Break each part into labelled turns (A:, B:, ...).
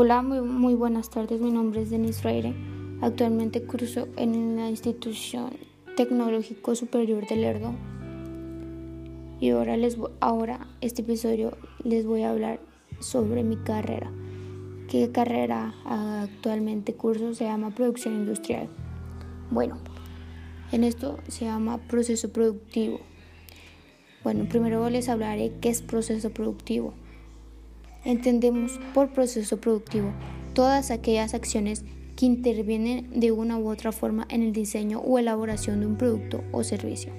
A: Hola, muy, muy, buenas tardes. Mi nombre es Denis Freire. Actualmente curso en la Institución Tecnológico Superior de Lerdo. Y ahora, les, ahora, este episodio, les voy a hablar sobre mi carrera. ¿Qué carrera actualmente curso? Se llama Producción Industrial. Bueno, en esto se llama proceso productivo. Bueno, primero les hablaré qué es proceso productivo. Entendemos por proceso productivo todas aquellas acciones que intervienen de una u otra forma en el diseño o elaboración de un producto o servicio.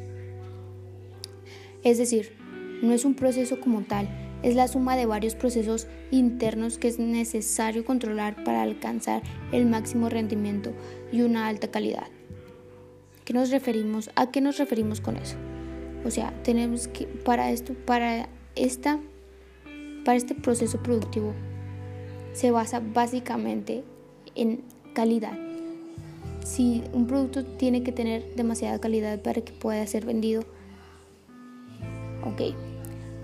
A: Es decir, no es un proceso como tal, es la suma de varios procesos internos que es necesario controlar para alcanzar el máximo rendimiento y una alta calidad. ¿Qué nos referimos? ¿A qué nos referimos con eso? O sea, tenemos que para esto, para esta para este proceso productivo se basa básicamente en calidad. Si un producto tiene que tener demasiada calidad para que pueda ser vendido, ok.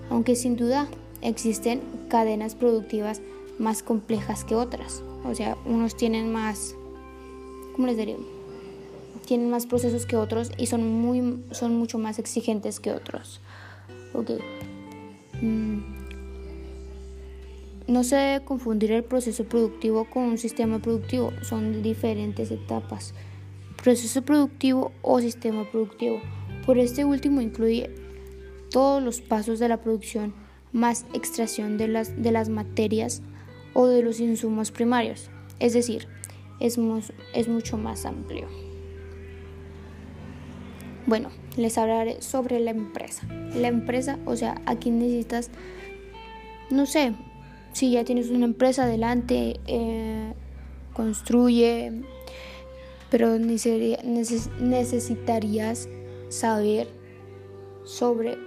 A: Aunque sin duda existen cadenas productivas más complejas que otras. O sea, unos tienen más, ¿cómo les diría? Tienen más procesos que otros y son, muy, son mucho más exigentes que otros. Ok. Mm. No se debe confundir el proceso productivo con un sistema productivo, son diferentes etapas. Proceso productivo o sistema productivo. Por este último incluye todos los pasos de la producción más extracción de las, de las materias o de los insumos primarios. Es decir, es, es mucho más amplio. Bueno, les hablaré sobre la empresa. La empresa, o sea, aquí necesitas, no sé, si ya tienes una empresa adelante, eh, construye, pero necesitarías saber sobre,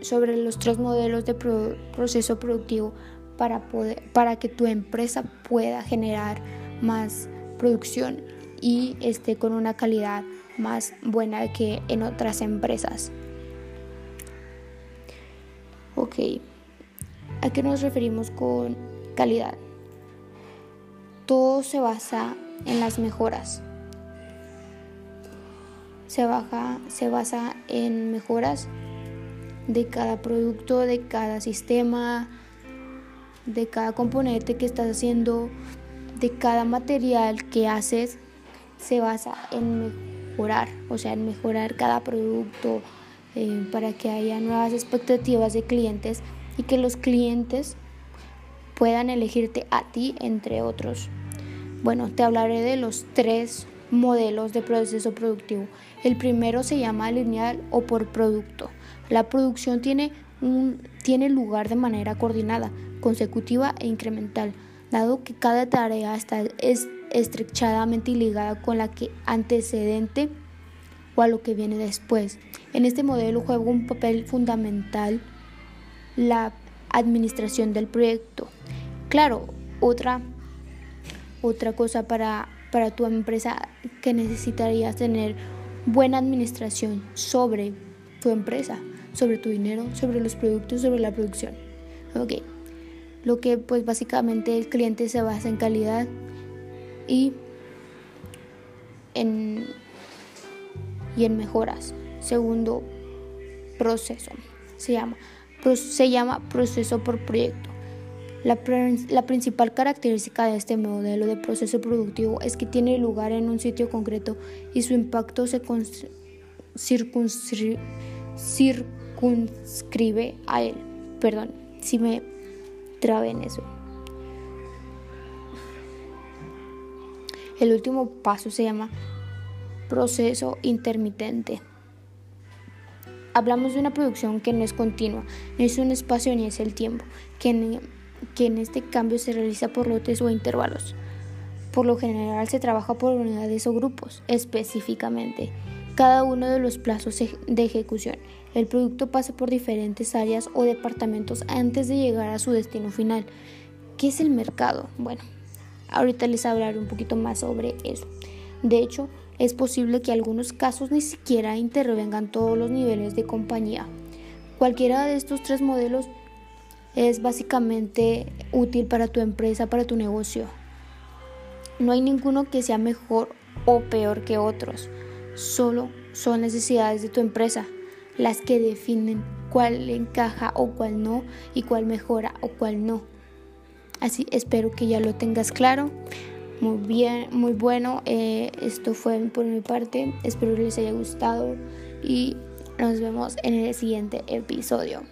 A: sobre los tres modelos de proceso productivo para, poder, para que tu empresa pueda generar más producción y esté con una calidad más buena que en otras empresas. Ok. ¿A qué nos referimos con calidad? Todo se basa en las mejoras. Se, baja, se basa en mejoras de cada producto, de cada sistema, de cada componente que estás haciendo, de cada material que haces. Se basa en mejorar, o sea, en mejorar cada producto eh, para que haya nuevas expectativas de clientes y que los clientes puedan elegirte a ti entre otros. Bueno, te hablaré de los tres modelos de proceso productivo. El primero se llama lineal o por producto. La producción tiene, un, tiene lugar de manera coordinada, consecutiva e incremental, dado que cada tarea está es estrechadamente ligada con la que antecedente o a lo que viene después. En este modelo juega un papel fundamental la administración del proyecto. Claro, otra, otra cosa para, para tu empresa que necesitarías tener buena administración sobre tu empresa, sobre tu dinero, sobre los productos, sobre la producción. Ok. Lo que pues básicamente el cliente se basa en calidad y en, y en mejoras. Segundo proceso se llama se llama proceso por proyecto. La, la, principal característica de este modelo de proceso productivo es que tiene lugar en un sitio concreto y su impacto se circunscribe, a él. Perdón, si me trabe en eso. El último paso se llama proceso intermitente. Hablamos de una producción que no es continua, no es un espacio ni es el tiempo, que en, que en este cambio se realiza por lotes o intervalos. Por lo general se trabaja por unidades o grupos, específicamente. Cada uno de los plazos de ejecución. El producto pasa por diferentes áreas o departamentos antes de llegar a su destino final. ¿Qué es el mercado? Bueno, ahorita les hablaré un poquito más sobre eso. De hecho, es posible que algunos casos ni siquiera intervengan todos los niveles de compañía. Cualquiera de estos tres modelos es básicamente útil para tu empresa, para tu negocio. No hay ninguno que sea mejor o peor que otros. Solo son necesidades de tu empresa las que definen cuál encaja o cuál no y cuál mejora o cuál no. Así espero que ya lo tengas claro. Muy bien, muy bueno. Eh, esto fue por mi parte. Espero que les haya gustado y nos vemos en el siguiente episodio.